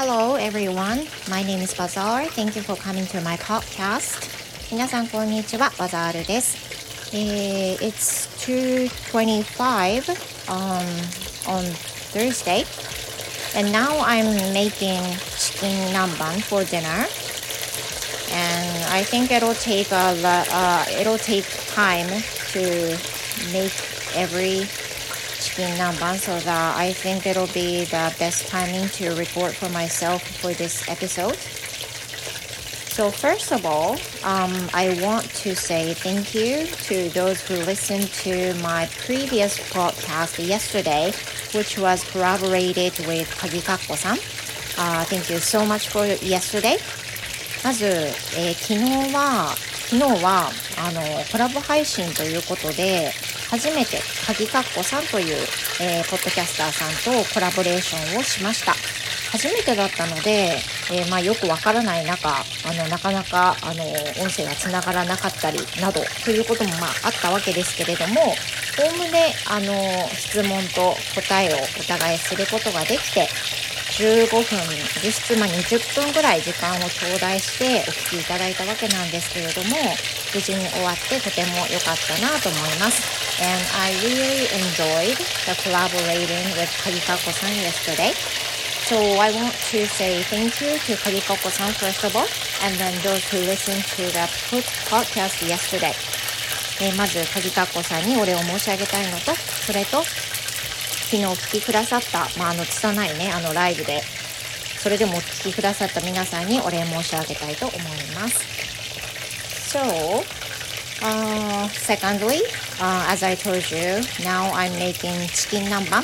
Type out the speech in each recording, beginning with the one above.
Hello everyone. My name is Bazaar. Thank you for coming to my podcast. 皆さんこんにちは。バザールです。えー、it's 2:25 um, on Thursday, and now I'm making chicken namban for dinner. And I think it'll take a uh, it'll take time to make every chicken namban so that I think it'll be the best timing to record for myself for this episode. So first of all, um, I want to say thank you to those who listened to my previous podcast yesterday, which was collaborated with Kagikakko-san. Uh, thank you so much for yesterday. まず、えー、昨日は昨日はあのコラボ配信ということで 初めて鍵かっこさんという、えー、ポッドキャスターさんとコラボレーションをしました。初めてだったので、えー、まあ、よくわからない中あのなかなかあの音声がつながらなかったりなどということもまああったわけですけれどもおおむねあの質問と答えをお互いすることができて15分実質まあ20分ぐらい時間を頂戴してお聞きいただいたわけなんですけれども無事に終わってとても良かったなと思います。And I really enjoyed the collaborating with Kagikako-san yesterday So I want to say thank you to Kagikako-san first of all and then those who listened to the podcast yesterday えまず鍵かっこさんにお礼を申し上げたいのとそれと昨日お聞きくださった、まあ、あの拙いねあのライブでそれでもお聞きくださった皆さんにお礼申し上げたいと思います So uh, secondly uh, as I told you now I'm making chicken namban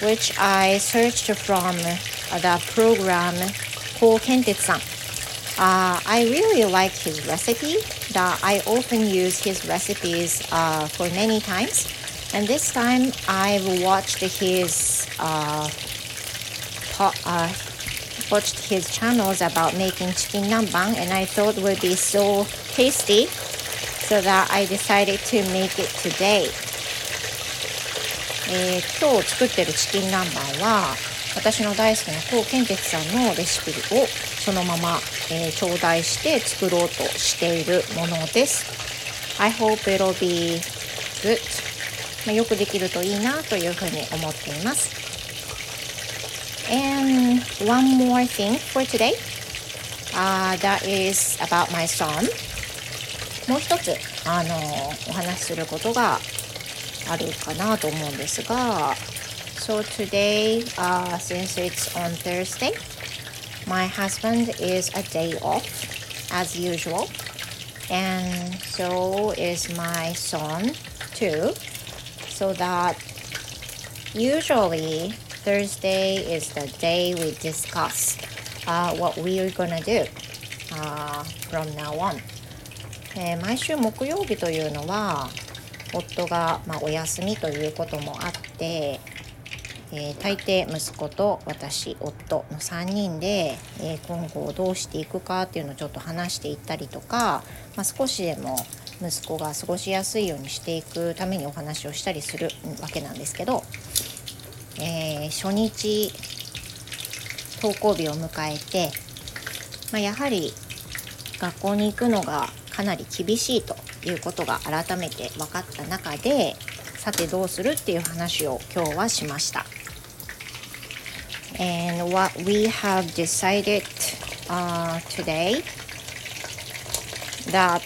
which I searched from the program Ko Kentetsu-san uh, I really like his recipe that I often use his recipes uh, for many times. And this time I've watched his uh, uh, watched his channels about making chicken namban and I thought would be so tasty so that I decided to make it today えー、今日作ってるチキン南蛮は私の大好きな高健哲さんのレシピをそのまま、えー、頂戴して作ろうとしているものです I hope it'll be good まあ、よくできるといいなというふうに思っています。And one more thing for today、uh, that is about my son もう一つあのお話しすることがあるかなと思うんですが So today、uh, since it's on Thursday my husband is a day off as usual and so is my son too so that usually Thursday is the day we discuss uh, what we are gonna do uh, from now on、 えー、毎週木曜日というのは夫が、まあ、お休みということもあって、えー、大抵息子と私夫の3人で、えー、今後どうしていくかっていうのをちょっと話していったりとか、まあ、少しでも息子が過ごしやすいようにしていくためにお話をしたりするわけなんですけど、えー、初日登校日を迎えて、まあ、やはり学校に行くのがかなり厳しいということが改めて分かった中でさてどうするっていう話を今日はしました。And what we have decided、uh, today that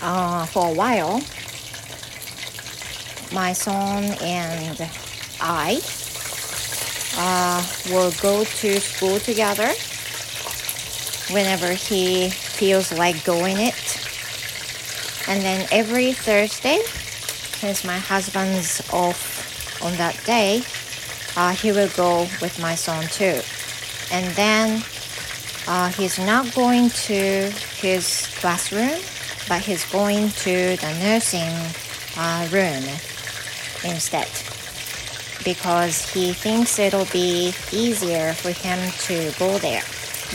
uh, for a while, my son and I uh, will go to school together whenever he feels like going it. And then every Thursday, since my husband's off on that day, uh, he will go with my son too. And then uh, he's not going to his classroom but he's going to the nursing uh, room instead because he thinks it'll be easier for him to go there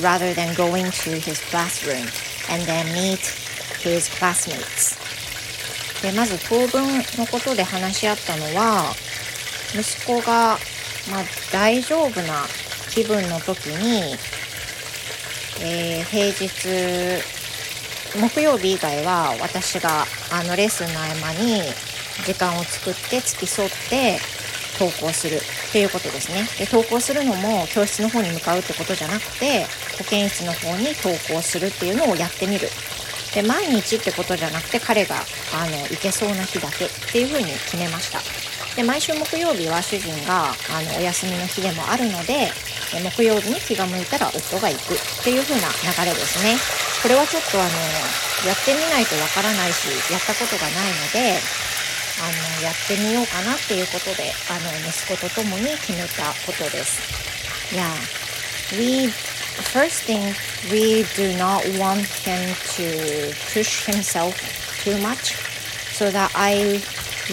rather than going to his classroom and then meet his classmates. でまず当分のことで話し合ったのは息子が、まあ、大丈夫な気分の時に、えー、平日木曜日以外は私があのレッスンの合間に時間を作って付き添って投稿するっていうことですね。で投稿するのも教室の方に向かうってことじゃなくて保健室の方に投稿するっていうのをやってみる。で毎日ってことじゃなくて彼があの行けそうな日だけっていうふうに決めました。で毎週木曜日は主人があのお休みの日でもあるので木曜日に気が向いたら夫が行くっていう風な流れですね。これはちょっとあのやってみないとわからないしやったことがないのであのやってみようかなっていうことであの息子と共に決めたことです。Yeah, we first thing we do not want him to push himself too much, so that I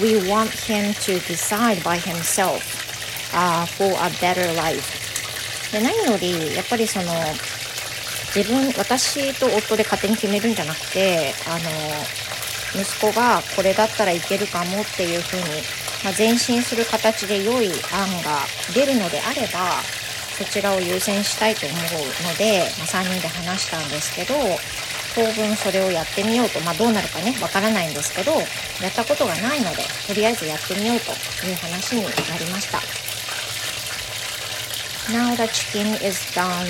we want him to decide by himself uh, for a better life. で何よりやっぱりその自分私と夫で勝手に決めるんじゃなくてあの息子がこれだったらいけるかもっていうふうに、まあ、前進する形で良い案が出るのであればそちらを優先したいと思うので、まあ、3人で話したんですけど当分それをやってみようと、まあ、どうなるかねわからないんですけどやったことがないのでとりあえずやってみようという話になりました。Now the chicken is done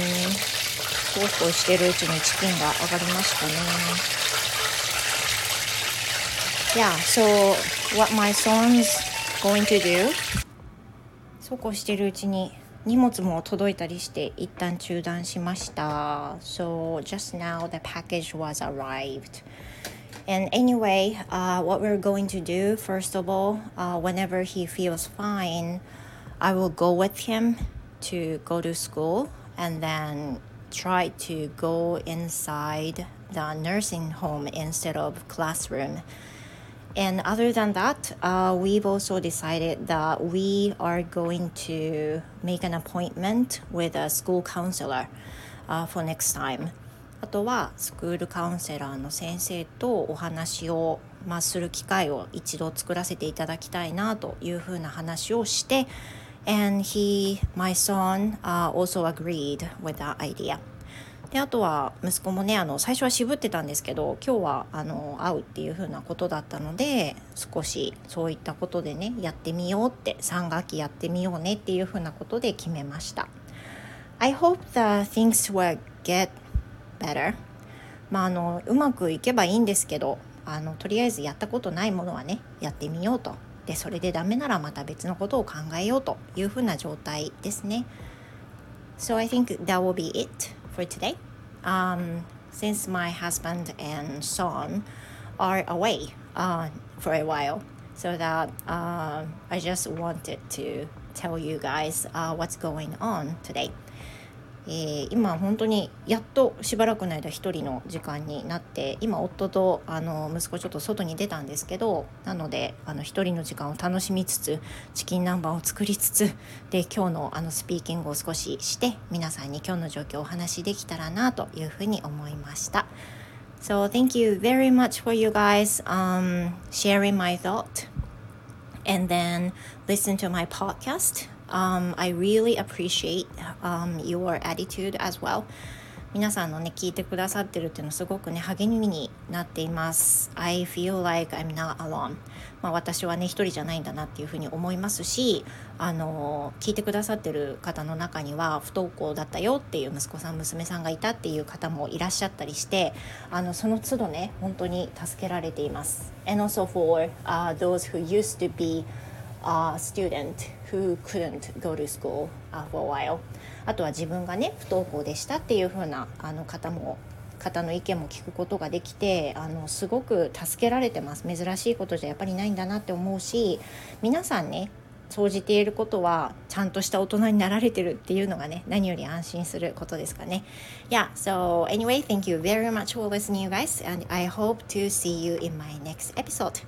そうこうしてるうちにチキンが上がりましたね。Yeah, so what my son's going to do そうこうしてるうちに荷物も届いたりして一旦中断しました So just now the package was arrived And anyway, uh, what we're going to do, first of all, uh, whenever he feels fine, I will go with him to go to school and then try to go inside the nursing home instead of classroom And other than that, uh, we've also decided that we are going to make an appointment with a school counselor uh, for next time. あとはスクールカウンセラーの先生とお話を、まあ、する機会を一度作らせていただきたいなというふうな話をして and he, my son, uh, also agreed with that idea. であとは息子もねあの最初は渋ってたんですけど今日はあの会うっていう風なことだったので少しそういったことでねやってみようって3学期やってみようねっていう風なことで決めました。I hope the things will get better. まああのうまくいけばいいんですけどあのとりあえずやったことないものはねやってみようと。でそれでダメならまた別のことを考えようという風な状態ですね。So I think that will be it. For today. Um, since my husband and son are away uh, for a while, so that uh, I just wanted to tell you guys uh, what's going on today. えー、今本当にやっとしばらくの間一人の時間になって今夫とあの息子ちょっと外に出たんですけどなのであの一人の時間を楽しみつつチキン南蛮を作りつつで今日のあのスピーキングを少しして皆さんに今日の状況をお話しできたらなというふうに思いました。So thank you very much for you guys um, sharing my thought and then listen to my podcast. Um, I really appreciate um, your attitude as well. 皆さんのね聞いてくださってるっていうのすごくね励みになっています。I feel like I'm not alone. まあ私はね一人じゃないんだなっていうふうに思いますしあの聞いてくださってる方の中には不登校だったよっていう息子さん娘さんがいたっていう方もいらっしゃったりしてあのその都度ね本当に助けられています。And also for、uh, those who used to be a student who couldn't go to school、for a while あとは自分がね不登校でしたっていう風なあの方も方の意見も聞くことができてあのすごく助けられてます珍しいことじゃやっぱりないんだなって思うし皆さんね総じていることはちゃんとした大人になられてるっていうのがね何より安心することですかね Yeah so anyway thank you very much for listening you guys and I hope to see you in my next episode、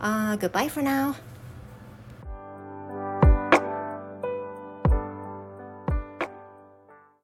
uh, goodbye for now